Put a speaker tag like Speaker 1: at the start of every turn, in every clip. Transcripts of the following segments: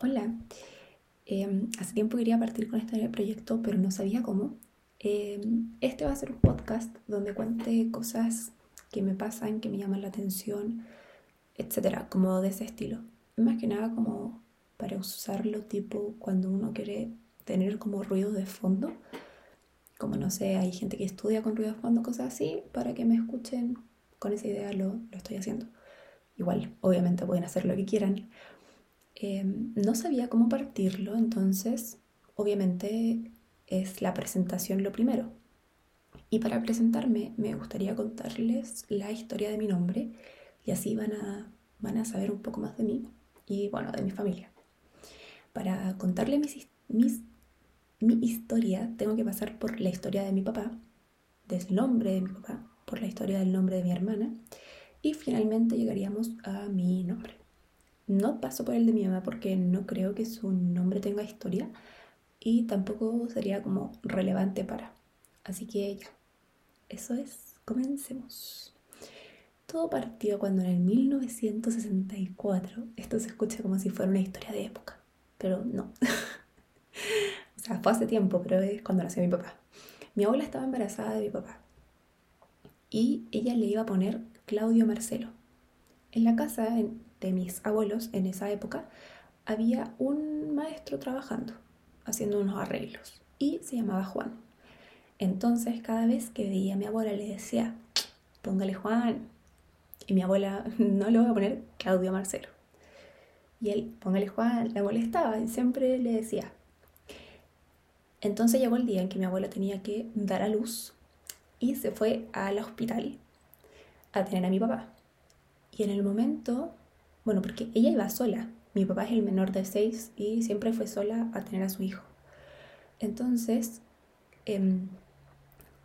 Speaker 1: Hola, em, hace tiempo quería partir con este proyecto, pero no sabía cómo. Em, este va a ser un podcast donde cuente cosas que me pasan, que me llaman la atención, etcétera, como de ese estilo. Más que nada como para usarlo tipo cuando uno quiere tener como ruido de fondo. Como no sé, hay gente que estudia con ruido de fondo, cosas así, para que me escuchen con esa idea lo, lo estoy haciendo. Igual, obviamente pueden hacer lo que quieran. Em, no sabía cómo partirlo, entonces obviamente es la presentación lo primero. Y para presentarme me gustaría contarles la historia de mi nombre y así van a, van a saber un poco más de mí y bueno, de mi familia. Para contarles mi historia tengo que pasar por la historia de mi papá, del nombre de mi papá, por la historia del nombre de mi hermana y finalmente llegaríamos a mi nombre. No paso por el de mi mamá porque no creo que su nombre tenga historia y tampoco sería como relevante para. Así que ya, eso es, comencemos. Todo partió cuando en el 1964, esto se escucha como si fuera una historia de época, pero no. o sea, fue hace tiempo, pero es cuando nació mi papá. Mi abuela estaba embarazada de mi papá y ella le iba a poner Claudio Marcelo. En la casa de mis abuelos en esa época había un maestro trabajando, haciendo unos arreglos, y se llamaba Juan. Entonces cada vez que veía a mi abuela le decía, póngale Juan. Y mi abuela, no le voy a poner Claudio Marcelo. Y él, póngale Juan, la molestaba y siempre le decía. Entonces llegó el día en que mi abuela tenía que dar a luz y se fue al hospital a tener a mi papá. Y en el momento, bueno, porque ella iba sola, mi papá es el menor de seis y siempre fue sola a tener a su hijo. Entonces, em,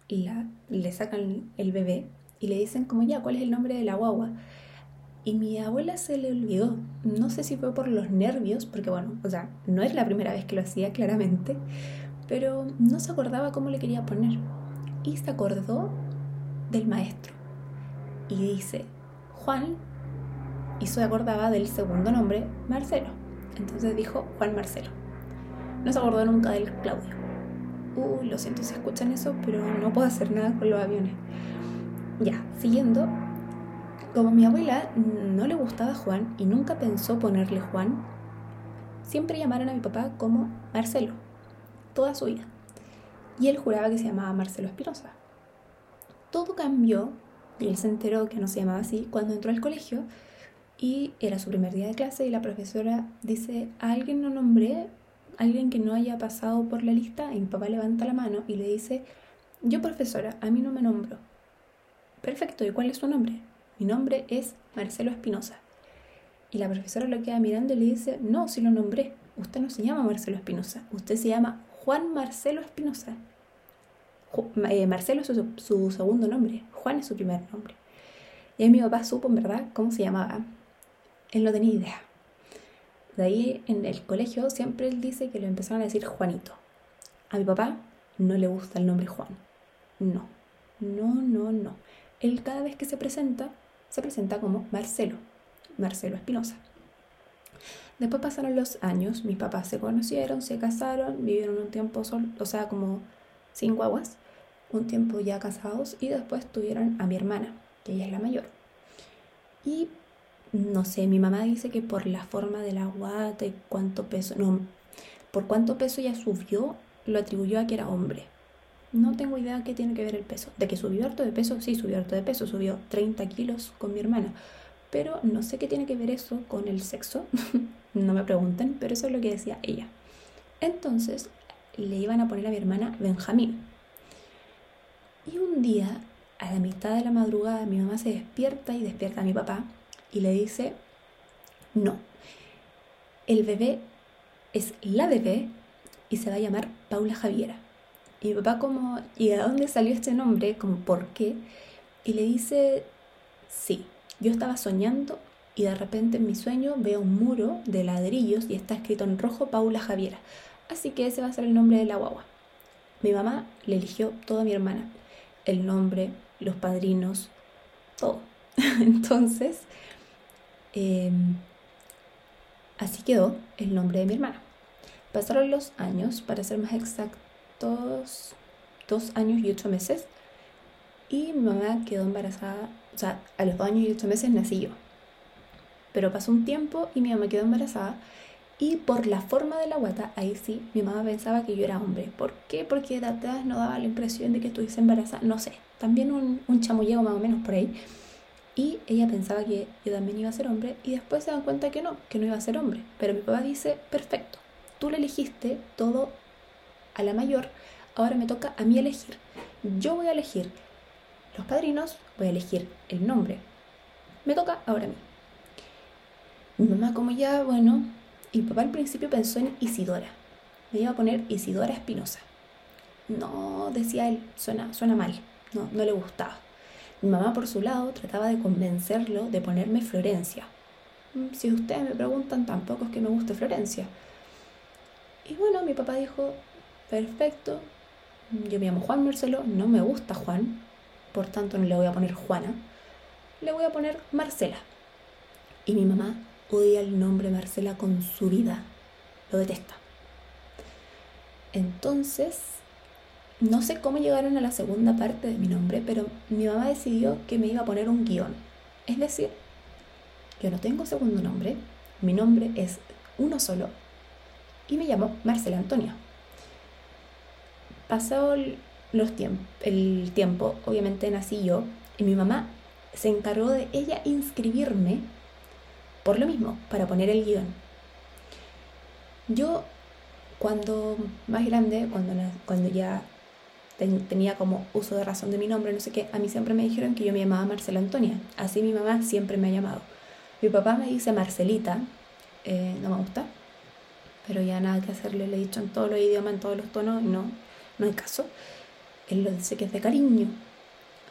Speaker 1: la, le sacan el bebé y le dicen como ya, ¿cuál es el nombre de la guagua? Y mi abuela se le olvidó. No sé si fue por los nervios, porque bueno, o sea, no es la primera vez que lo hacía claramente, pero no se acordaba cómo le quería poner. Y se acordó del maestro y dice Juan y se acordaba del segundo nombre Marcelo. Entonces dijo Juan Marcelo. No se acordó nunca del Claudio. Uh, lo siento si escuchan eso, pero no puedo hacer nada con los aviones. Ya, siguiendo. Como mi abuela no le gustaba Juan y nunca pensó ponerle Juan, siempre llamaron a mi papá como Marcelo, toda su vida. Y él juraba que se llamaba Marcelo Espinosa. Todo cambió y él se enteró que no se llamaba así cuando entró al colegio y era su primer día de clase y la profesora dice, ¿a alguien no nombré? ¿Alguien que no haya pasado por la lista? Y mi papá levanta la mano y le dice, yo profesora, a mí no me nombro. Perfecto, ¿y cuál es su nombre? Mi nombre es Marcelo Espinosa. Y la profesora lo queda mirando y le dice, no, si lo nombré, usted no se llama Marcelo Espinosa, usted se llama Juan Marcelo Espinosa. Eh, Marcelo es su, segundo nombre, Juan es su primer nombre. Y ahí mi papá supo en verdad cómo se llamaba. Él no tenía idea. De ahí en el colegio siempre él dice que lo empezaron a decir Juanito. A mi papá no le gusta el nombre Juan. No, no, no, no. Él cada vez que se presenta, se presenta como Marcelo, Marcelo Espinosa. Después pasaron los años, mis papás se conocieron, se casaron, vivieron un tiempo solo, o sea, como sin guaguas un tiempo ya casados y después tuvieron a mi hermana, que ella es la mayor. Y no sé, mi mamá dice que por la forma de la guata y cuánto peso, no, por cuánto peso ya subió, lo atribuyó a que era hombre. No tengo idea qué tiene que ver el peso. De que subió harto de peso, sí, subió harto de peso, subió 30 kilos con mi hermana. Pero no sé qué tiene que ver eso con el sexo. no me pregunten, pero eso es lo que decía ella. Entonces le iban a poner a mi hermana Benjamín. Y un día, a la mitad de la madrugada, mi mamá se despierta y despierta a mi papá y le dice, no, el bebé es la bebé y se va a llamar Paula Javiera. Y mi papá como, ¿y de dónde salió este nombre? Como, ¿por qué? Y le dice, sí, yo estaba soñando y de repente en mi sueño veo un muro de ladrillos y está escrito en rojo Paula Javiera. Así que ese va a ser el nombre de la guagua. Mi mamá le eligió toda mi hermana el nombre, los padrinos, todo. Entonces, em, Así quedó el nombre de mi hermana. Pasaron los años, para ser más exactos, dos años y ocho meses, y mi mamá quedó embarazada, o sea, a los dos años y ocho meses nací yo. Pero pasó un tiempo y mi mamá quedó embarazada y por la forma de la guata, ahí sí, mi mamá pensaba que yo era hombre. ¿Por qué? Porque de atrás no daba la impresión de que estuviese embarazada. No sé, también un, un chamullego más o menos por ahí. Y ella pensaba que yo también iba a ser hombre y después se dan cuenta que no, que no iba a ser hombre. Pero mi papá dice, perfecto, tú le elegiste todo a la mayor, ahora me toca a mí elegir. Yo voy a elegir los padrinos, voy a elegir el nombre. Me toca ahora a mí. Mi mamá como ya, bueno, y papá al principio pensó en Isidora. Me iba a poner Isidora Espinosa. No, decía él, suena, suena mal, no, no le gustaba. Mi mamá por su lado trataba de convencerlo de ponerme Florencia. Mm, si ustedes me preguntan, tampoco es que me guste Florencia. Y bueno, mi papá dijo, perfecto, yo me llamo Juan Marcelo, no me gusta Juan, por tanto no le voy a poner Juana, le voy a poner Marcela. Y mi mamá odia el nombre Marcela con su vida, lo detesta. Entonces, no sé cómo llegaron a la segunda parte de mi nombre, pero mi mamá decidió que me iba a poner un guion. Es decir, yo no tengo segundo nombre, mi nombre es uno solo y me llamo Marcela Antonia. Pasado los el tiempo, obviamente nací yo y mi mamá se encargó de ella inscribirme por lo mismo, para poner el guion. Yo, cuando más grande, cuando, cuando ya tenía como uso de razón de mi nombre, no sé qué, a mí siempre me dijeron que yo me llamaba Marcela Antonia. Así mi mamá siempre me ha llamado. Mi papá me dice Marcelita, eh, no me gusta, pero ya nada que hacerle, le he dicho en todos los idiomas, en todos los tonos, no, no hay caso. Él lo dice que es de cariño.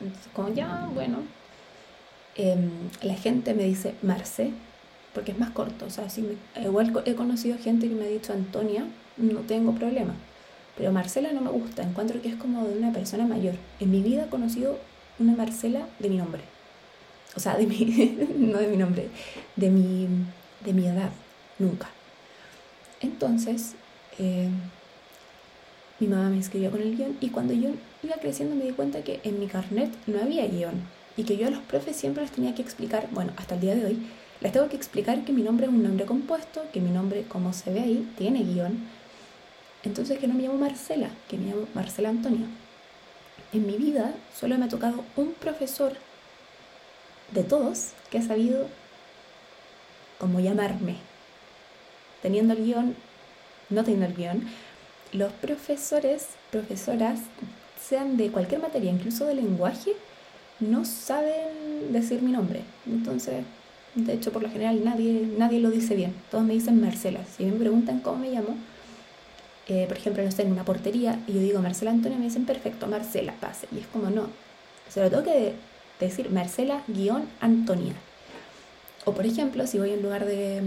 Speaker 1: Entonces, como ya, bueno, em, la gente me dice Marce, porque es más corto. O sea, igual he conocido gente que me ha dicho Antonia, no tengo problema. Pero Marcela no me gusta, encuentro que es como de una persona mayor. En mi vida he conocido una Marcela de mi nombre. O sea, de mi, no de mi nombre, de mi, de mi edad, nunca. Entonces, eh, mi mamá me inscribió con el guion y cuando yo iba creciendo me di cuenta que en mi carnet no había guion y que yo a los profes siempre les tenía que explicar, bueno, hasta el día de hoy, les tengo que explicar que mi nombre es un nombre compuesto, que mi nombre, como se ve ahí, tiene guion, entonces que no me llamo Marcela, que me llamo Marcela Antonio. En mi vida solo me ha tocado un profesor de todos que ha sabido cómo llamarme. Teniendo el guion, no teniendo el guion, los profesores, profesoras, sean de cualquier materia, incluso de lenguaje, no saben decir mi nombre. Entonces, de hecho, por lo general nadie, nadie lo dice bien. Todos me dicen Marcela. Si me preguntan cómo me llamo, por ejemplo, no sé, en una portería, y yo digo Marcela Antonio, me dicen perfecto, Marcela, pase. Y es como no. Se lo tengo que decir Marcela-Antonia. O por ejemplo, si voy a un lugar de,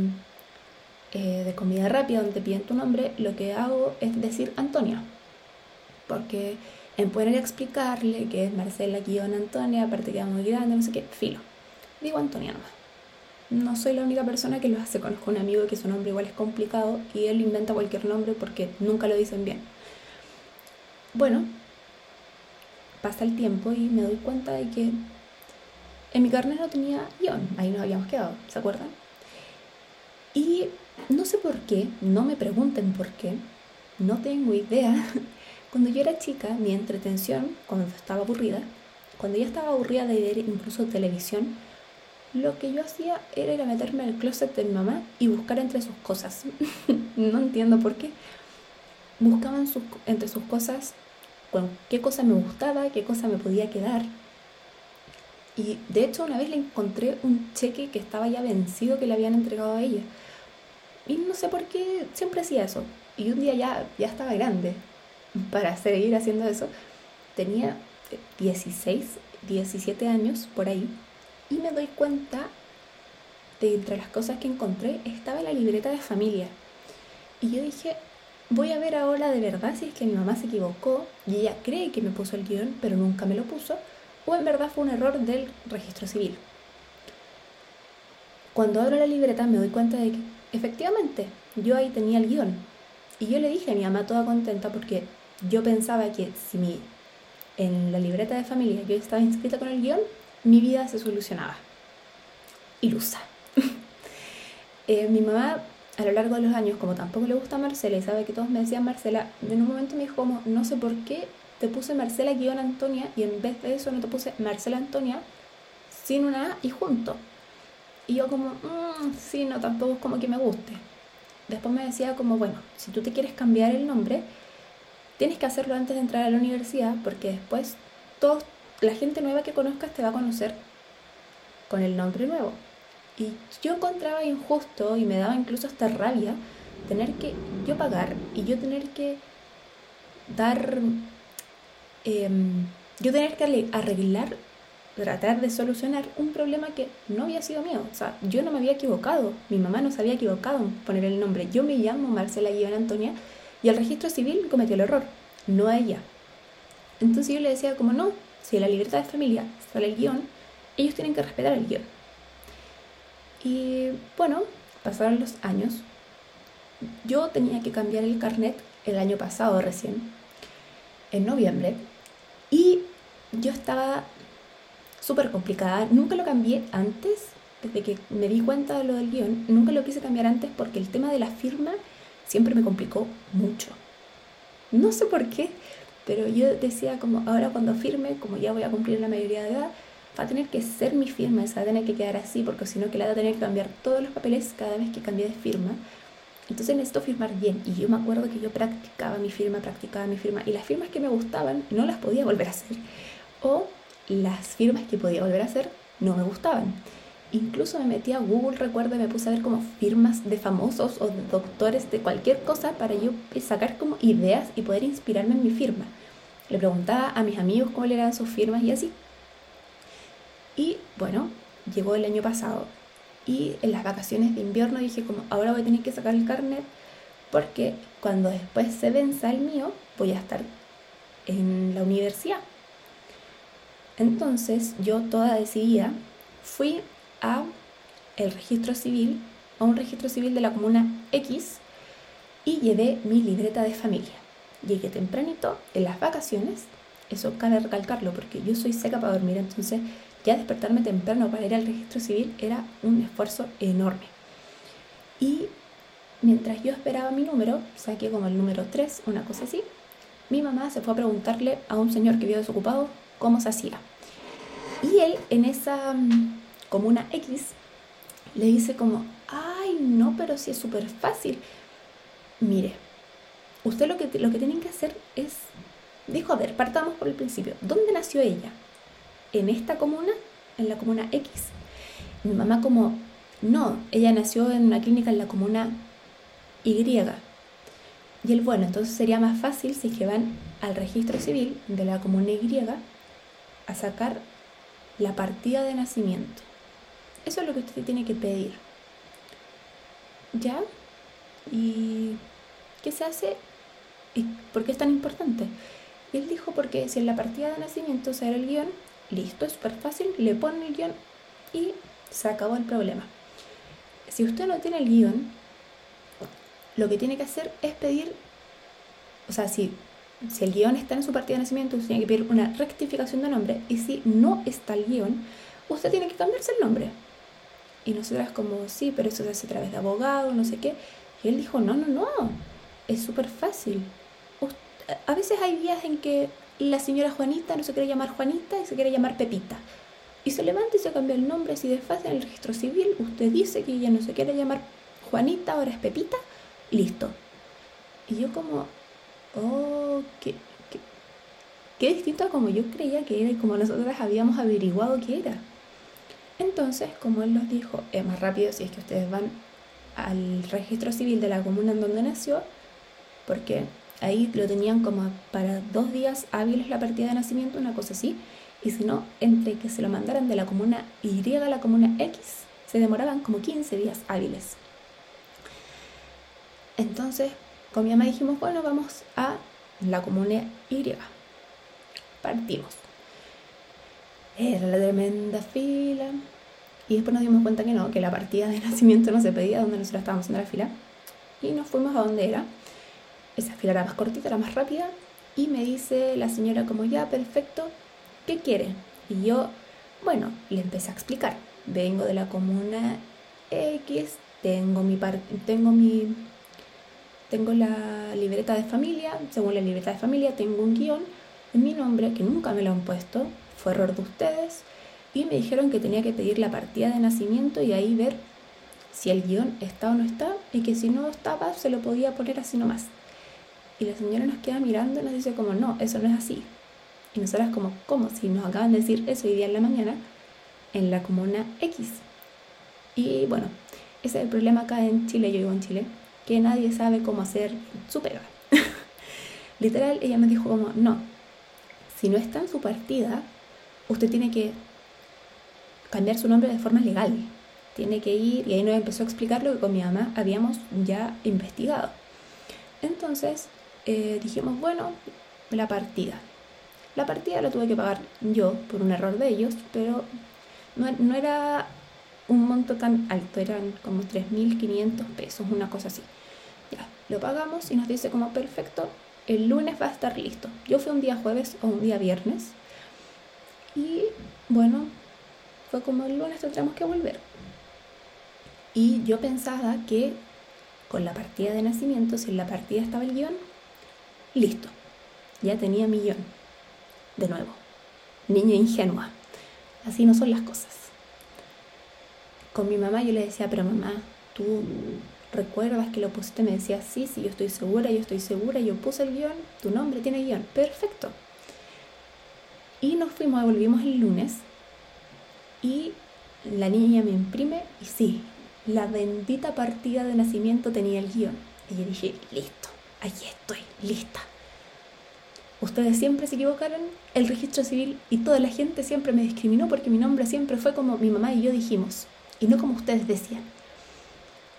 Speaker 1: eh, de comida rápida donde te piden tu nombre, lo que hago es decir Antonia. Porque en poder explicarle que es Marcela-Antonia, aparte queda muy grande, no sé qué, filo. Digo Antonia nomás no soy la única persona que lo hace. Conozco un amigo que su nombre igual es complicado y él inventa cualquier nombre porque nunca lo dicen bien. Bueno, pasa el tiempo y me doy cuenta de que en mi carnet no tenía guion. Ahí nos habíamos quedado, ¿se acuerdan? Y no sé por qué, no me pregunten por qué, no tengo idea. Cuando yo era chica, mi entretención, cuando estaba aburrida, cuando ya estaba aburrida de ver incluso televisión, lo que yo hacía era ir a meterme al closet de mi mamá y buscar entre sus cosas. no entiendo por qué. Buscaban entre sus cosas qué cosa me gustaba, qué cosa me podía quedar. Y de hecho una vez le encontré un cheque que estaba ya vencido que le habían entregado a ella. Y no sé por qué siempre hacía eso. Y un día ya, ya estaba grande para seguir haciendo eso. Tenía 16, 17 años por ahí y me doy cuenta de entre las cosas que encontré estaba la libreta de familia. Y yo dije, voy a ver ahora de verdad si es que mi mamá se equivocó y ella cree que me puso el guion, pero nunca me lo puso, o en verdad fue un error del registro civil. Cuando abro la libreta me doy cuenta de que efectivamente, yo ahí tenía el guion. Y yo le dije a mi mamá toda contenta porque yo pensaba que si mi, en la libreta de familia yo estaba inscrita con el guion, mi vida se solucionaba. Ilusa. Eh, mi mamá a lo largo de los años, como tampoco le gusta Marcela y sabe que todos me decían Marcela, en un momento me dijo como, no sé por qué te puse Marcela guion Antonia y en vez de eso no te puse Marcela Antonia sin una A y junto. Y yo como, mmm, sí, no, tampoco es como que me guste. Después me decía como, bueno, si tú te quieres cambiar el nombre, tienes que hacerlo antes de entrar a la universidad porque después todos, la gente nueva que conozcas te va a conocer con el nombre nuevo. Y yo encontraba injusto y me daba incluso hasta rabia tener que yo pagar y yo tener que dar, em, yo tener que arreglar, tratar de solucionar un problema que no había sido mío. O sea, yo no me había equivocado, mi mamá no se había equivocado en poner el nombre. Yo me llamo Marcela Guión Antonia y el registro civil cometió el error, no ella. Entonces yo le decía como no, si la libertad de familia sale el guion, ellos tienen que respetar el guion. Y bueno, pasaron los años. Yo tenía que cambiar el carnet el año pasado recién, en noviembre, y yo estaba súper complicada. Nunca lo cambié antes, desde que me di cuenta de lo del guion, nunca lo quise cambiar antes porque el tema de la firma siempre me complicó mucho. No sé por qué, pero yo decía como ahora cuando firme, como ya voy a cumplir la mayoría de edad, va a tener que ser mi firma, esa va a tener que quedar así, porque si no que la va a tener que cambiar todos los papeles cada vez que cambie de firma. Entonces necesito firmar bien. Y yo me acuerdo que yo practicaba mi firma, practicaba mi firma. Y las firmas que me gustaban no las podía volver a hacer. O las firmas que podía volver a hacer no me gustaban. Incluso me metí a Google, recuerdo, y me puse a ver como firmas de famosos o de doctores de cualquier cosa para yo sacar como ideas y poder inspirarme en mi firma. Le preguntaba a mis amigos cómo eran sus firmas y así. Y bueno, llegó el año pasado y en las vacaciones de invierno dije como ahora voy a tener que sacar el carnet porque cuando después se venza el mío voy a estar en la universidad. Entonces yo toda decidida fui el registro civil, a un registro civil de la comuna X y llevé mi libreta de familia. Llegué tempranito en las vacaciones, eso cabe recalcarlo porque yo soy seca para dormir, entonces ya despertarme temprano para ir al registro civil era un esfuerzo enorme. Y mientras yo esperaba mi número, saqué como el número 3, una cosa así, mi mamá se fue a preguntarle a un señor que vio desocupado cómo se hacía. Y él en esa mm, comuna X le dice como, ay, no, pero si es súper fácil. Mire, usted lo que, lo que tienen que hacer es, dijo, a ver, partamos por el principio, ¿dónde nació ella? en esta comuna, en la comuna X. Mi mamá como, no, ella nació en una clínica en la comuna Y. Y él, bueno, entonces sería más fácil si que van al registro civil de la comuna Y a sacar la partida de nacimiento. Eso es lo que usted tiene que pedir. ¿Ya? ¿Y qué se hace? ¿Y por qué es tan importante? Él dijo porque si en la partida de nacimiento sale el guion, Listo, es súper fácil, le ponen el guion y se acabó el problema. Si usted no tiene el guion, lo que tiene que hacer es pedir, o sea, si, si el guion está en su partida de nacimiento, usted tiene que pedir una rectificación de nombre y si no está el guion, usted tiene que cambiarse el nombre. Y nosotras como, sí, pero eso se hace a través de abogado, no sé qué. Y él dijo, no, no, no, es súper fácil. A veces hay días en que la señora Juanita no se quiere llamar Juanita y se quiere llamar Pepita. Y se levanta y se cambia el nombre así de en el registro civil. Usted dice que ella no se quiere llamar Juanita, ahora es Pepita, listo. Y yo como, oh, qué, qué, distinto a como yo creía que era y como nosotras habíamos averiguado que era. Entonces, como él nos dijo, es más rápido si es que ustedes van al registro civil de la comuna en donde nació, porque Ahí lo tenían como para dos días hábiles la partida de nacimiento, una cosa así. Y si no, entre que se lo mandaran de la comuna Y a la comuna X, se demoraban como 15 días hábiles. Entonces, con mi mamá dijimos, bueno, vamos a la comuna Y. Partimos. Era la tremenda fila. Y después nos dimos cuenta que no, que la partida de nacimiento no se pedía donde nosotros estábamos en la fila. Y nos fuimos a donde era. Esa fila era más cortita, era más rápida. Y me dice la señora como ya, perfecto, ¿qué quiere? Y yo, bueno, le empecé a explicar. Vengo de la comuna X, tengo mi, tengo mi tengo la libreta de familia, según la libreta de familia tengo un guion en mi nombre que nunca me lo han puesto, fue error de ustedes, y me dijeron que tenía que pedir la partida de nacimiento y ahí ver si el guion está o no está, y que si no estaba se lo podía poner así nomás. Y la señora nos queda mirando y nos dice como, no, eso no es así. Y nosotras como, ¿cómo? Si nos acaban de decir eso hoy día en la mañana en la comuna X. Y bueno, ese es el problema acá en Chile, yo vivo en Chile, que nadie sabe cómo hacer su pega. Literal, ella me dijo como, no, si no está en su partida, usted tiene que cambiar su nombre de forma legal. Tiene que ir, y ahí nos empezó a explicar lo que con mi mamá habíamos ya investigado. Entonces eh, dijimos, bueno, la partida. La partida la tuve que pagar yo por un error de ellos, pero no, era un monto tan alto, eran como 3.500 pesos, una cosa así. Ya, lo pagamos y nos dice como perfecto, el lunes va a estar listo. Yo fui un día jueves o un día viernes y bueno, fue como el lunes tendremos que volver. Y yo pensaba que con la partida de nacimiento, si en la partida estaba el guion, listo, ya tenía mi guion. De nuevo, niña ingenua. Así no son las cosas con mi mamá yo le decía, pero mamá, tú recuerdas que lo pusiste, me decía, sí, sí, yo estoy segura, yo estoy segura, yo puse el guion, tu nombre tiene guion, perfecto. Y nos fuimos, volvimos el lunes y la niña me imprime y sí, la bendita partida de nacimiento tenía el guion. Y yo dije, listo, aquí estoy, lista. Ustedes siempre se equivocaron, el registro civil y toda la gente siempre me discriminó porque mi nombre siempre fue como mi mamá y yo dijimos y no como ustedes decían.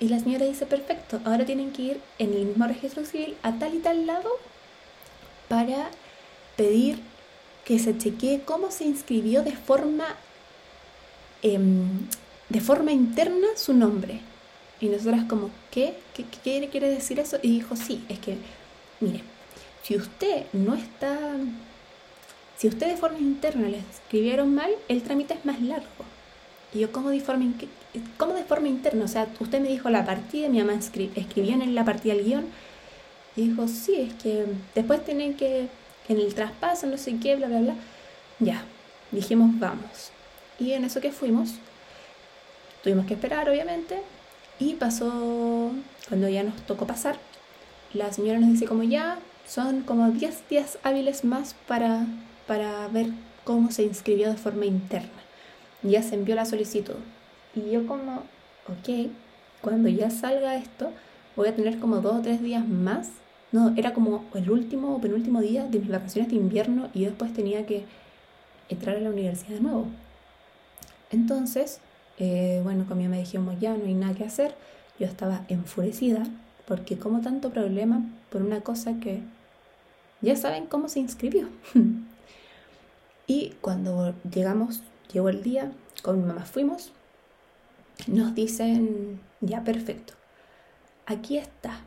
Speaker 1: Y la señora dice, perfecto, ahora tienen que ir en el mismo registro civil a tal y tal lado para pedir que se chequee cómo se inscribió de forma, em, de forma interna su nombre. Y nosotras como, ¿qué? ¿Qué, qué quiere decir eso? Y dijo, sí, es que, mire, si usted no está, si usted de forma interna le escribieron mal, el trámite es más largo. Y yo, ¿cómo de forma, cómo de forma interna? O sea, usted me dijo la partida, mi mamá escribió en la partida el guion. Y dijo, sí, es que después tienen que, en el traspaso, no sé qué, bla, bla, bla. Ya, dijimos, vamos. Y en eso que fuimos, tuvimos que esperar, obviamente. Y pasó, cuando ya nos tocó pasar, la señora nos dice como ya, son como 10 días hábiles más para, para ver cómo se inscribió de forma interna ya se envió la solicitud. Y yo como, ok, cuando ya salga esto, voy a tener como dos o tres días más. No, era como el último o penúltimo día de mis vacaciones de invierno y después tenía que entrar a la universidad de nuevo. Entonces, eh, bueno, con mi me dijimos, ya no hay nada que hacer. Yo estaba enfurecida porque como tanto problema por una cosa que ya saben cómo se inscribió. y cuando llegamos Llegó el día, con mi mamá fuimos, nos dicen, ya perfecto, aquí está.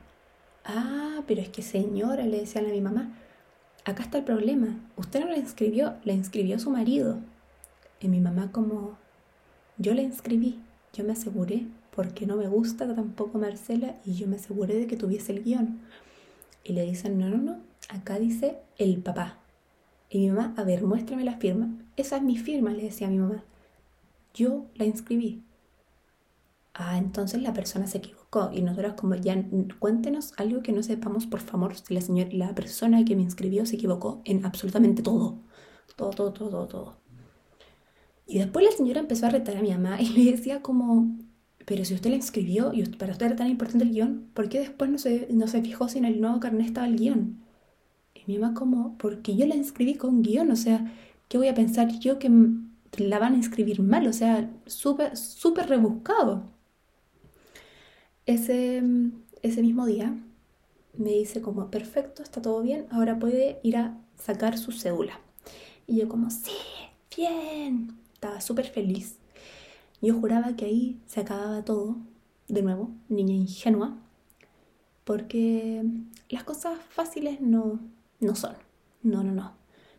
Speaker 1: Ah, pero es que señora, le decían a mi mamá, acá está el problema, usted no la inscribió, la inscribió su marido. Y mi mamá como, yo la inscribí, yo me aseguré, porque no me gusta tampoco Marcela, y yo me aseguré de que tuviese el guion. Y le dicen, no, no, no, acá dice el papá. Y mi mamá, a ver, muéstrame la firma. Esa es mi firma, le decía a mi mamá. Yo la inscribí. Ah, entonces la persona se equivocó. Y nosotros como ya, cuéntenos algo que no sepamos, por favor, si la, señora, la persona que me inscribió se equivocó en absolutamente todo. Todo, todo, todo, todo, Y después la señora empezó a retar a mi mamá y le decía como, pero si usted la inscribió y para usted era tan importante el guion, ¿por qué después no se, no se fijó si en el nuevo carnet estaba el guion? mi mamá como, porque yo la inscribí con guion, o sea, ¿qué voy a pensar yo que la van a inscribir mal? O sea, súper, súper rebuscado. Ese, ese mismo día me dice como, perfecto, está todo bien, ahora puede ir a sacar su cédula. Y yo como, sí, bien, estaba súper feliz. Yo juraba que ahí se acababa todo, de nuevo, niña ingenua, porque las cosas fáciles no, no son. No, no, no.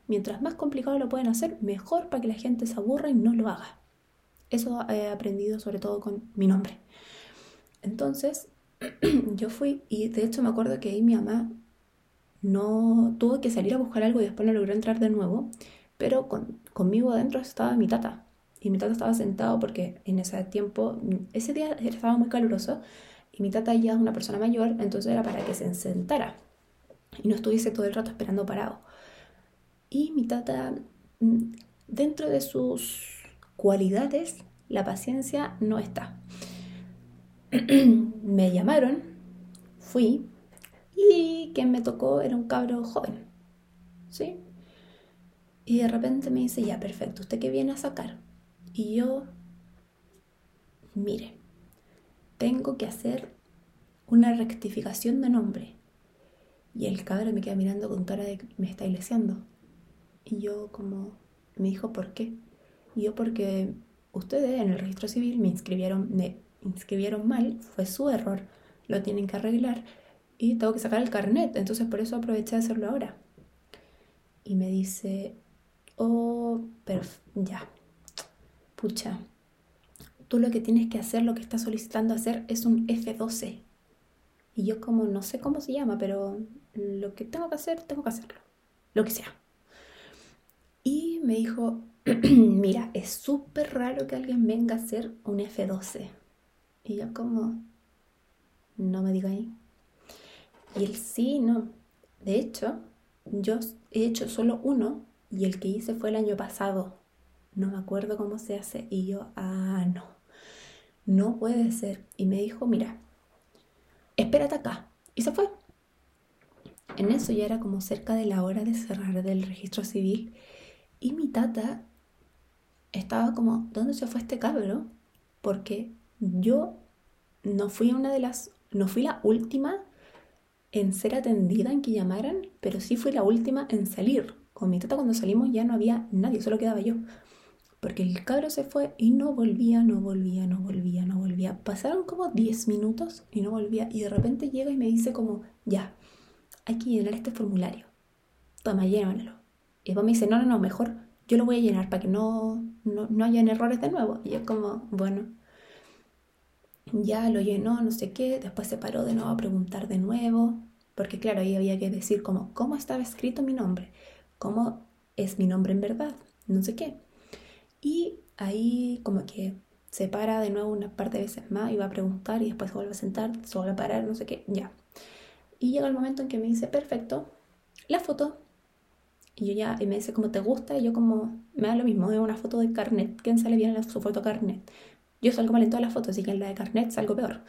Speaker 1: Mientras más complicado lo pueden hacer, mejor para que la gente se aburra y no lo haga. Eso he aprendido sobre todo con mi nombre. Entonces, yo fui y de hecho me acuerdo que ahí mi mamá no tuvo que salir a buscar algo y después no logró entrar de nuevo, pero conmigo adentro estaba mi tata. Y mi tata estaba sentado porque en ese tiempo, ese día estaba muy caluroso y mi tata ya es una persona mayor, entonces era para que se sentara y no estuviese todo el rato esperando parado. Y mi tata, mm, dentro de sus cualidades, la paciencia no está. me llamaron, fui y quien me tocó era un cabro joven, ¿sí? Y de repente me dice, ya, perfecto, ¿usted qué viene a sacar? Y yo, mire, tengo que hacer una rectificación de nombre. Y el cabro me queda mirando con cara de me está iglesiando. Y yo como, me dijo, ¿por qué? Y yo porque ustedes en el registro civil me inscribieron, me inscribieron mal, fue su error, lo tienen que arreglar y tengo que sacar el carnet, entonces por eso aproveché de hacerlo ahora. Y me dice, oh, pero ya, pucha, tú lo que tienes que hacer, lo que estás solicitando hacer es un F12. Y yo como no sé cómo se llama, pero lo que tengo que hacer, tengo que hacerlo, lo que sea. Y me dijo, mira, es súper raro que alguien venga a hacer un F12. Y yo como, no me ahí. Y él sí, no. De hecho, yo he hecho solo uno y el que hice fue el año pasado. No me acuerdo cómo se hace. Y yo, ah, no. No puede ser. Y me dijo, mira, espérate acá. Y se fue. En eso ya era como cerca de la hora de cerrar del registro civil. Y mi tata estaba como, ¿dónde se fue este cabro? Porque yo no fui una de las, no fui la última en ser atendida, en que llamaran, pero sí fui la última en salir. Con mi tata cuando salimos ya no había nadie, solo quedaba yo. Porque el cabro se fue y no volvía, no volvía, no volvía, no volvía. Pasaron como 10 minutos y no volvía. Y de repente llega y me dice como, ya, hay que llenar este formulario. Toma, llénalo. Y después me dice, no, no, no, mejor yo lo voy a llenar para que no, no, no hayan errores de nuevo. Y es como, bueno, ya lo llenó, no sé qué, después se paró de nuevo a preguntar de nuevo, porque claro, ahí había que decir como, ¿cómo estaba escrito mi nombre? ¿Cómo es mi nombre en verdad? No sé qué. Y ahí como que se para de nuevo una par de veces más y va a preguntar y después se vuelve a sentar, se vuelve a parar, no sé qué, ya. Y llega el momento en que me dice, perfecto, la foto. Y yo ya, y me dice, ¿cómo te gusta? Y yo como, me da lo mismo, es una foto de carnet. ¿Quién sale bien en su foto carnet? Yo salgo mal en todas las fotos, así que en la de carnet salgo peor.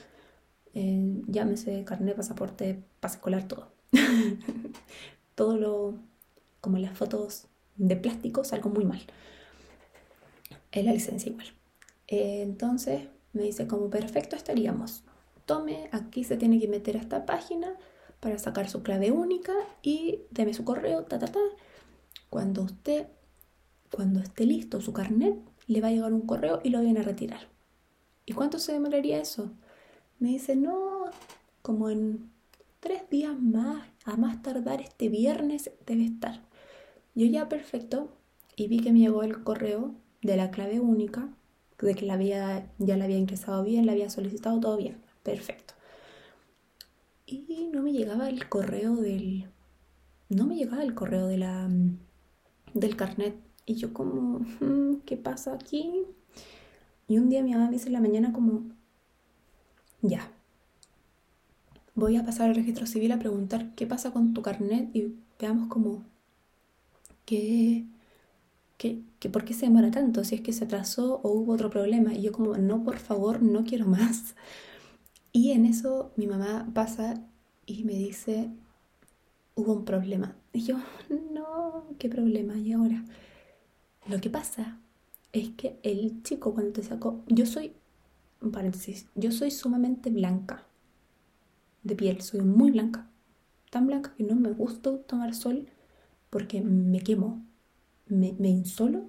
Speaker 1: Eh, llámese carnet, pasaporte, pase escolar, todo. todo lo. como las fotos de plástico, salgo muy mal. Es la licencia igual. Eh, entonces me dice, como perfecto estaríamos. Tome, aquí se tiene que meter a esta página para sacar su clave única y deme su correo, ta, ta, ta. Cuando usted, cuando esté listo su carnet, le va a llegar un correo y lo viene a retirar. ¿Y cuánto se demoraría eso? Me dice, no, como en tres días más, a más tardar este viernes debe estar. Yo ya perfecto y vi que me llegó el correo de la clave única, de que la había, ya la había ingresado bien, la había solicitado todo bien, perfecto. Y no me llegaba el correo del... No me llegaba el correo de la, del carnet. Y yo como, mm, ¿qué pasa aquí? Y un día mi mamá me dice en la mañana como, ya, voy a pasar al registro civil a preguntar qué pasa con tu carnet y veamos como, qué, qué, qué, por qué se demora tanto, si es que se atrasó o hubo otro problema. Y yo como, no, por favor, no quiero más. Y en eso mi mamá pasa y me dice, hubo un problema. Y yo, no, ¿qué problema? ¿Y ahora? Lo que pasa es que el chico cuando te sacó, yo soy, paréntesis, yo soy sumamente blanca de piel, soy muy blanca, tan blanca que no me gusta tomar sol porque me quemo, me, me insolo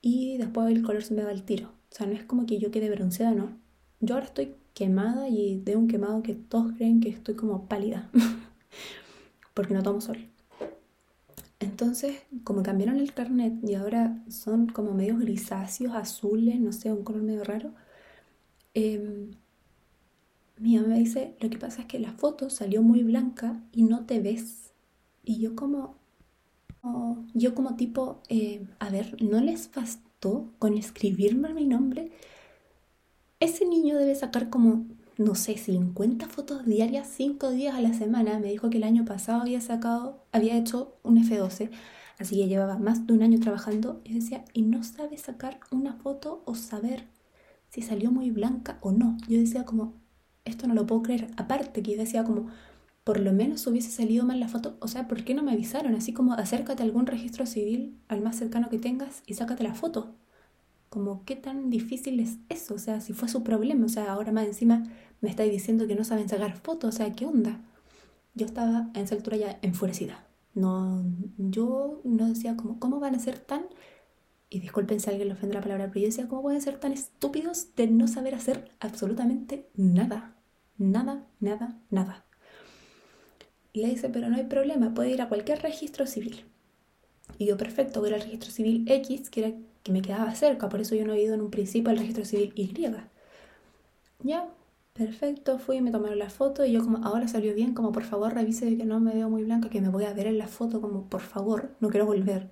Speaker 1: y después el color se me va al tiro. O sea, no es como que yo quede bronceada, no. Yo ahora estoy quemada y de un quemado que todos creen que estoy como pálida. Porque no tomo sol. Entonces, como cambiaron el carnet y ahora son como medios grisáceos, azules, no sé, un color medio raro, eh, mi mamá me dice, lo que pasa es que la foto salió muy blanca y no te ves. Y yo como, yo como tipo, eh, a ver, ¿no les bastó con escribirme mi nombre? Ese niño debe sacar como, no sé, 50 fotos diarias, 5 días a la semana. Me dijo que el año pasado había sacado, había hecho un F12, así que llevaba más de un año trabajando. Y decía, y no sabe sacar una foto o saber si salió muy blanca o no. Yo decía como, esto no lo puedo creer. Aparte que yo decía como, por lo menos hubiese salido mal la foto. O sea, ¿por qué no me avisaron? Así como acércate a algún registro civil, al más cercano que tengas, y sácate la foto. Como, ¿qué tan difícil es eso? O sea, si fue su problema. O sea, ahora más encima me estáis diciendo que no saben sacar fotos. O sea, ¿qué onda? Yo estaba en esa altura ya enfurecida. No, yo no decía como, ¿cómo van a ser tan y disculpen si alguien le ofende la palabra, pero yo decía, ¿cómo pueden ser tan estúpidos de no saber hacer absolutamente nada? Nada, nada, nada. Y le dice, pero no hay problema, puede ir a cualquier registro civil. Y yo, perfecto, voy al registro civil X, que era que me quedaba cerca, por eso yo no he ido en un principio al registro civil Y. Ya, perfecto, fui, me tomaron la foto y yo como, ahora salió bien, como por favor revise que no me veo muy blanca, que me voy a ver en la foto, como por favor, no quiero volver.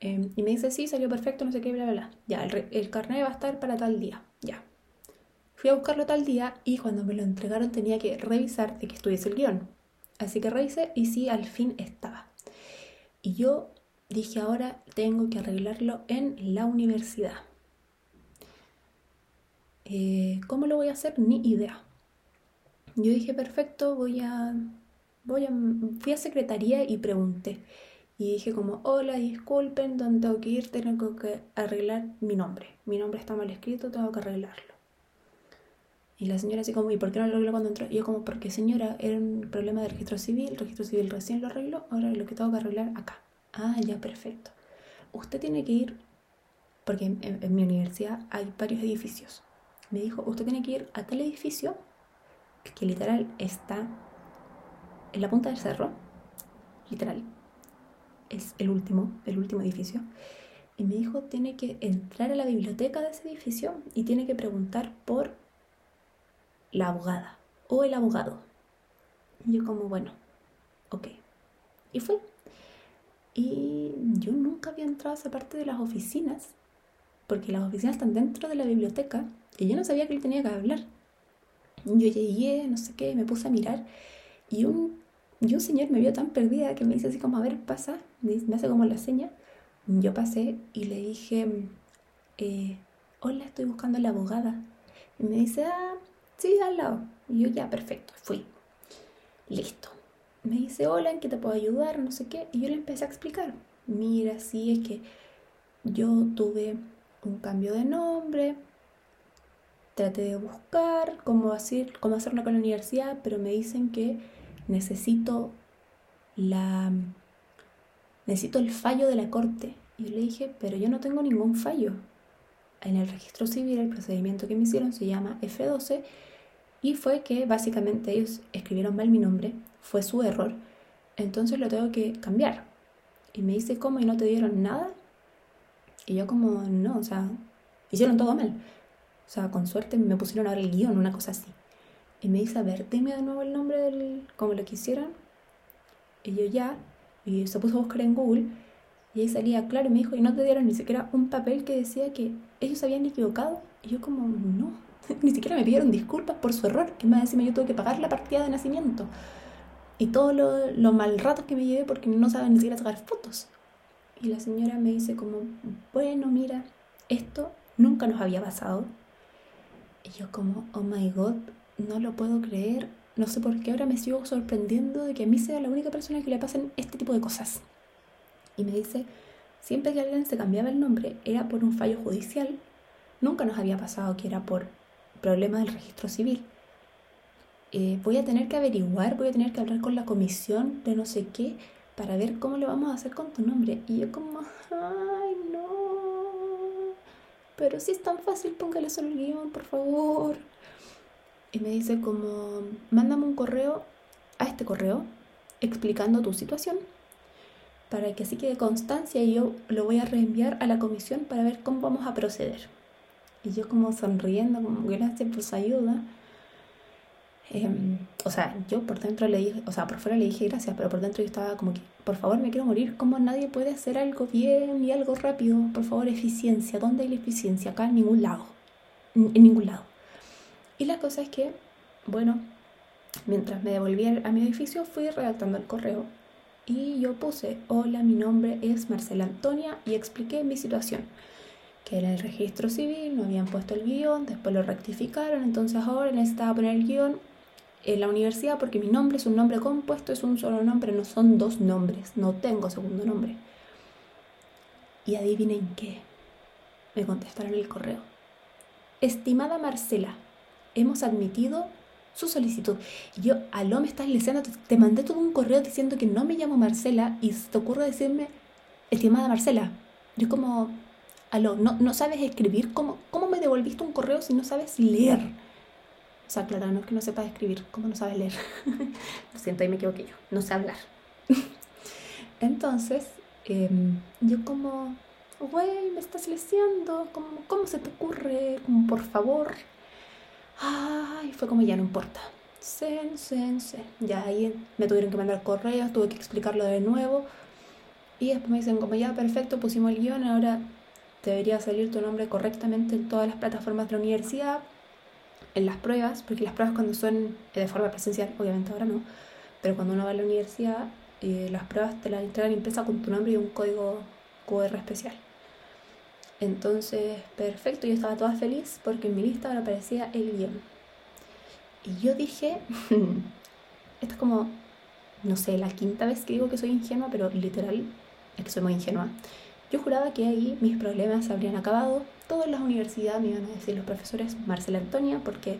Speaker 1: Em, y me dice, sí, salió perfecto, no sé qué, bla, bla, bla. Ya, el, el carnet va a estar para tal día. Ya. Fui a buscarlo tal día y cuando me lo entregaron tenía que revisar de que estuviese el guion. Así que revisé y sí, al fin estaba. Y yo dije, ahora tengo que arreglarlo en la universidad. Eh, ¿Cómo lo voy a hacer? Ni idea. Yo dije, perfecto, voy a, voy a... Fui a secretaría y pregunté. Y dije como, hola, disculpen, donde tengo que ir, tengo que arreglar mi nombre. Mi nombre está mal escrito, tengo que arreglarlo. Y la señora así como, ¿y por qué no lo arregló cuando entró? Y yo como, porque señora, era un problema de registro civil, el registro civil recién lo arregló, ahora lo que tengo que arreglar acá. Ah, ya, perfecto. Usted tiene que ir, porque en, mi universidad hay varios edificios. Me dijo, usted tiene que ir a tal edificio, que literal está en la punta del cerro, literal, es el último, el último edificio. Y me dijo, tiene que entrar a la biblioteca de ese edificio y tiene que preguntar por la abogada o el abogado. Y yo como, bueno, ok. Y fue. Y yo nunca había entrado a esa parte de las oficinas, porque las oficinas están dentro de la biblioteca y yo no sabía que él tenía que hablar. Yo llegué, no sé qué, me puse a mirar y un y un señor me vio tan perdida que me dice así como, a ver, pasa, me hace como la seña. Yo pasé y le dije, eh, hola, estoy buscando a la abogada. Y me dice, ah, sí, al lado. Y yo, ya, perfecto, fui. Listo. Me dice, hola, ¿en qué te puedo ayudar? No sé qué. Y yo le empecé a explicar. Mira, sí, es que yo tuve un cambio de nombre. Traté de buscar cómo, cómo hacerlo con la universidad, pero me dicen que necesito la necesito el fallo de la corte. Y le dije, pero yo no tengo ningún fallo. En el registro civil el procedimiento que me hicieron se llama F12 y fue que básicamente ellos escribieron mal mi nombre, fue su error, entonces lo tengo que cambiar. Y me dice, ¿cómo? ¿Y no te dieron nada? Y yo como, no, o sea, hicieron todo mal. O sea, con suerte me pusieron ahora el guion, una cosa así. Y me dice, a ver, dime de nuevo el nombre del, como lo quisieran. Y yo ya, y se puso a buscar en Google. Y ahí salía claro y me dijo, y no te dieron ni siquiera un papel que decía que ellos habían equivocado. Y yo como, no, ni siquiera me pidieron disculpas por su error. Que más encima yo tuve que pagar la partida de nacimiento. Y todo lo, lo mal rato que me llevé porque no saben ni siquiera sacar fotos. Y la señora me dice como, bueno, mira, esto nunca nos había pasado. Y yo como, oh my god, no lo puedo creer. No sé por qué ahora me sigo sorprendiendo de que a mí sea la única persona que le pasen este tipo de cosas. Y me dice, siempre que alguien se cambiaba el nombre era por un fallo judicial. Nunca nos había pasado que era por problema del registro civil. Eh, voy a tener que averiguar, voy a tener que hablar con la comisión de no sé qué para ver cómo lo vamos a hacer con tu nombre. Y yo como, ay, no. pero si es tan fácil, póngale solo el guion, por favor. Y me dice como, mándame un correo a este correo explicando tu situación para que así quede constancia y yo lo voy a reenviar a la comisión para ver cómo vamos a proceder. Y yo como sonriendo, como gracias por su ayuda. Em, o sea, yo por dentro le dije, o sea, por fuera le dije gracias, pero por dentro yo estaba como que, por favor, me quiero morir, como nadie puede hacer algo bien y algo rápido, por favor, eficiencia, ¿dónde hay la eficiencia? Acá en ningún lado, en, ningún lado. Y la cosa es que, bueno, mientras me devolví a mi edificio, fui redactando el correo y yo puse, hola, mi nombre es Marcela Antonia y expliqué mi situación que era el registro civil, no habían puesto el guion, después lo rectificaron, entonces ahora necesitaba poner el guion en la universidad porque mi nombre es un nombre compuesto, es un solo nombre, no son dos nombres, no tengo segundo nombre. Y adivinen qué, me contestaron el correo. Estimada Marcela, hemos admitido su solicitud. Y yo, aló, me estás leseando, te, mandé todo un correo diciendo que no me llamo Marcela y se te ocurre decirme, estimada Marcela. Yo como, aló, no, no sabes escribir, ¿Cómo, ¿cómo me devolviste un correo si no sabes leer? O sea, claro, no es que no sepas escribir, ¿cómo no sabes leer? Lo siento, ahí me equivoqué yo, no sé hablar. Entonces, em, yo como, güey, me estás leseando, ¿Cómo, ¿cómo se te ocurre? Como, por favor. Ay, fue como, ya no importa. Sen, sen, sen. Ya ahí me tuvieron que mandar correos, tuve que explicarlo de nuevo. Y después me dicen, como ya, perfecto, pusimos el guion, ahora debería salir tu nombre correctamente en todas las plataformas de la universidad, en las pruebas, porque las pruebas cuando son de forma presencial, obviamente ahora no, pero cuando uno va a la universidad, eh, las pruebas te las entregan impresa con tu nombre y un código QR especial. Entonces, perfecto, yo estaba toda feliz porque en mi lista ahora aparecía el guion. Y yo dije, esto es como, no sé, la quinta vez que digo que soy ingenua, pero literal es que soy muy ingenua. Yo juraba que ahí mis problemas se habrían acabado. Todas las universidades me iban a decir los profesores Marcela Antonia, porque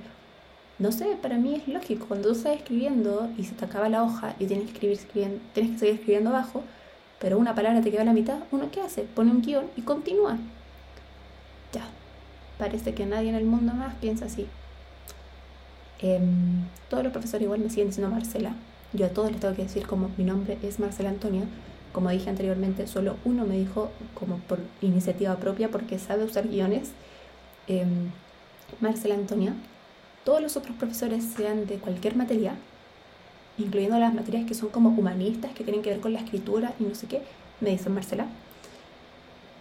Speaker 1: no sé, para mí es lógico. Cuando tú estás escribiendo y se te acaba la hoja y tienes que, escribir, escribiendo, tienes que seguir escribiendo abajo, pero una palabra te queda a la mitad, ¿uno qué hace? Pone un guion y continúa. Ya. Parece que nadie en el mundo más piensa así. Em, todos los profesores igual me siguen diciendo Marcela. Yo a todos les tengo que decir como mi nombre es Marcela Antonia como dije anteriormente, solo uno me dijo como por iniciativa propia porque sabe usar guiones, eh, Marcela Antonia. Todos los otros profesores, sean de cualquier materia, incluyendo las materias que son como humanistas, que tienen que ver con la escritura y no sé qué, me dicen Marcela.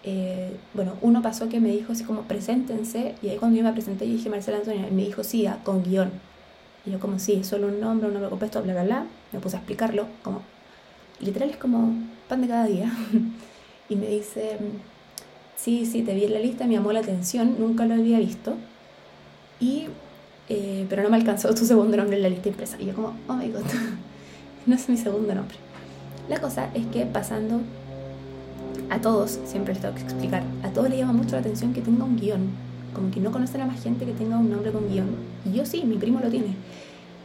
Speaker 1: Eh, bueno, uno pasó que me dijo así como, preséntense, y ahí cuando yo me presenté, yo dije Marcela Antonia, y me dijo, sí, ah, con guion. Y yo como, sí, solo un nombre, un nombre compuesto, bla, bla, bla. Me puse a explicarlo, como, literal es como pan de cada día. y me dice, sí, sí, te vi en la lista, me llamó la atención, nunca lo había visto. Y, eh, pero no me alcanzó tu segundo nombre en la lista impresa. Y yo como, oh my god, no es mi segundo nombre. La cosa es que pasando a todos, siempre les tengo que explicar, a todos les llama mucho la atención que tenga un guion. Como que no conocen a más gente que tenga un nombre con guion. Y yo sí, mi primo lo tiene.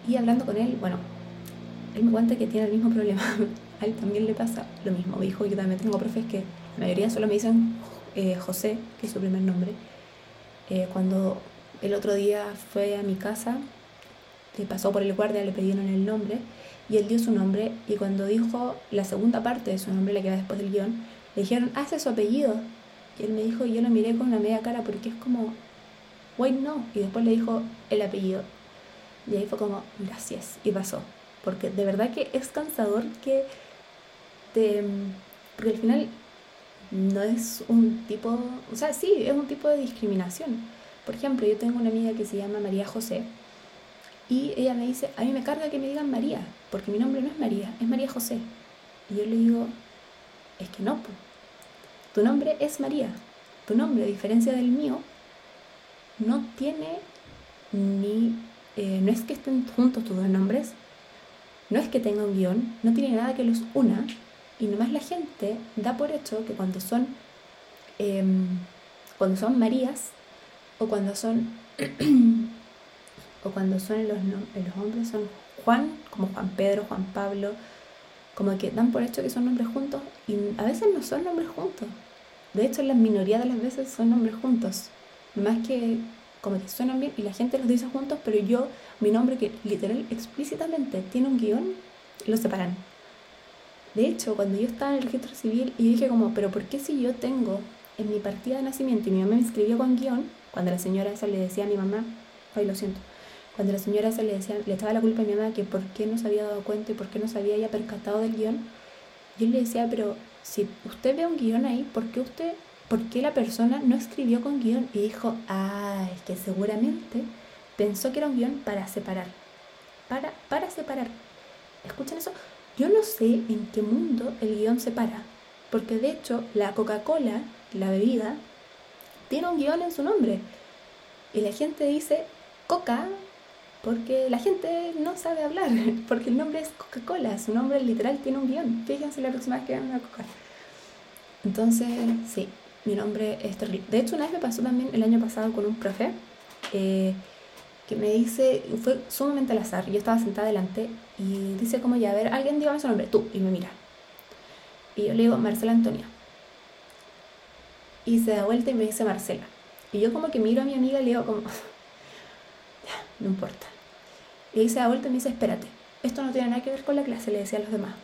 Speaker 1: Y hablando con él, bueno, él me cuenta que tiene el mismo problema. a él también le pasa lo mismo. Dijo, yo también tengo profes que la mayoría solo me dicen eh, José, que es su primer nombre. Eh, cuando el otro día fue a mi casa, le pasó por el guardia, le pidieron el nombre y él dio su nombre y cuando dijo la segunda parte de su nombre, la que va después del guion, le dijeron, hace su apellido. Y él me dijo, y yo lo miré con una media cara porque es como, wait, no. Y después le dijo el apellido. Y ahí fue como, gracias. Y pasó. Porque de verdad que es cansador que este, porque al final no es un tipo, o sea, sí, es un tipo de discriminación. Por ejemplo, yo tengo una amiga que se llama María José y ella me dice, a mí me carga que me digan María, porque mi nombre no es María, es María José. Y yo le digo, es que no, tu nombre es María. Tu nombre, a diferencia del mío, no tiene ni, eh, no es que estén juntos tus dos nombres, no es que tenga un guion, no tiene nada que los una, y nomás la gente da por hecho que cuando son, em, cuando son Marías o cuando son, o cuando son los, los hombres son Juan, como Juan Pedro, Juan Pablo, como que dan por hecho que son nombres juntos y a veces no son nombres juntos. De hecho, la minoría de las veces son nombres juntos. más que como que suenan bien y la gente los dice juntos, pero yo, mi nombre que literal explícitamente tiene un guion, lo separan. De hecho, cuando yo estaba en el registro civil y dije como, pero ¿por qué si yo tengo en mi partida de nacimiento y mi mamá me escribió con guion, cuando la señora esa le decía a mi mamá, ay lo siento, cuando la señora esa le decía, le echaba la culpa a mi mamá que por qué no se había dado cuenta y por qué no se había ya percatado del guion, yo le decía, pero si usted ve un guion ahí, ¿por qué usted, por qué la persona no escribió con guion? Y dijo, ah, es que seguramente pensó que era un guion para separar. Para, para separar. ¿Escuchan eso? Yo no sé en qué mundo el guion separa. Porque de hecho, la Coca-Cola, la bebida, tiene un guion en su nombre. Y la gente dice Coca porque la gente no sabe hablar, porque el nombre es Coca-Cola, su nombre literal tiene un guion. Fíjense la próxima vez que vean una Coca. Entonces, sí, mi nombre es terrible. De hecho, una vez me pasó también el año pasado con un profe eh, que me dice, fue sumamente al azar. Yo estaba sentada delante y dice como ya, a ver, alguien dígame su nombre, tú, y me mira. Y yo le digo, Marcela Antonia. Y se da vuelta y me dice Marcela. Y yo como que miro a mi amiga y le digo como, no importa. Y ahí se da vuelta y me dice, espérate, esto no tiene nada que ver con la clase, le decía a los demás.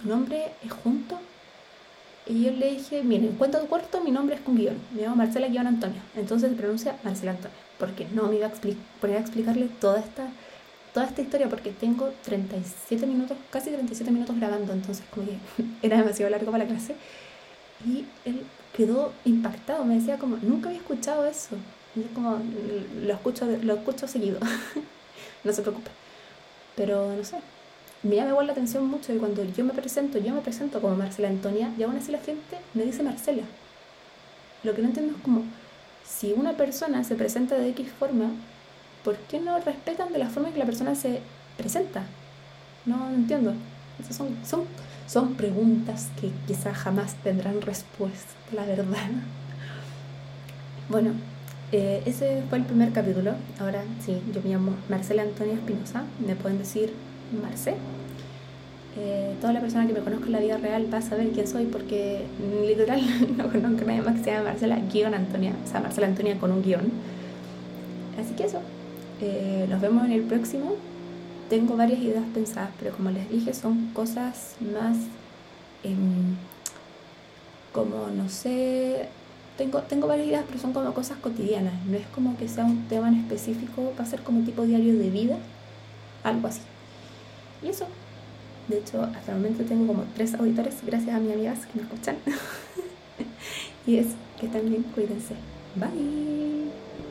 Speaker 1: ¿Tu nombre es junto? Y yo le dije, miren, en cuento corto mi nombre es con guion, me llamo Marcela Guión Antonio, entonces se pronuncia Marcela Antonio, porque no me iba a poner a explicarle toda esta, toda esta historia, porque tengo 37 minutos, casi 37 minutos grabando, entonces como que era demasiado largo para la clase. Y él quedó impactado, me decía como, nunca había escuchado eso. Y como, lo escucho, lo escucho seguido, no se preocupe. Pero no sé, me llama igual la atención mucho y cuando yo me presento, yo me presento como Marcela Antonia y aún así la gente me dice Marcela. Lo que no entiendo es como, si una persona se presenta de X forma, ¿por qué no respetan de la forma en que la persona se presenta? No, entiendo. Esas son, son, son preguntas que quizás jamás tendrán respuesta, la verdad. Bueno, eh, ese fue el primer capítulo. Ahora sí, yo me llamo Marcela Antonia Espinosa. Me pueden decir Marce. Eh, toda la persona que me conozca en la vida real va a saber quién soy porque literal no conozco a nadie más que se llama Marcela guion Antonia. O sea, Marcela Antonia con un guion. Así que eso. Eh, nos vemos en el próximo. Tengo varias ideas pensadas, pero como les dije, son cosas más em, como, no sé, tengo, tengo varias ideas, pero son como cosas cotidianas. No es como que sea un tema en específico, va a ser como tipo diario de vida, algo así. Y eso. De hecho, hasta el momento tengo como tres auditores, gracias a mis amigas que me escuchan. y es que también cuídense. Bye.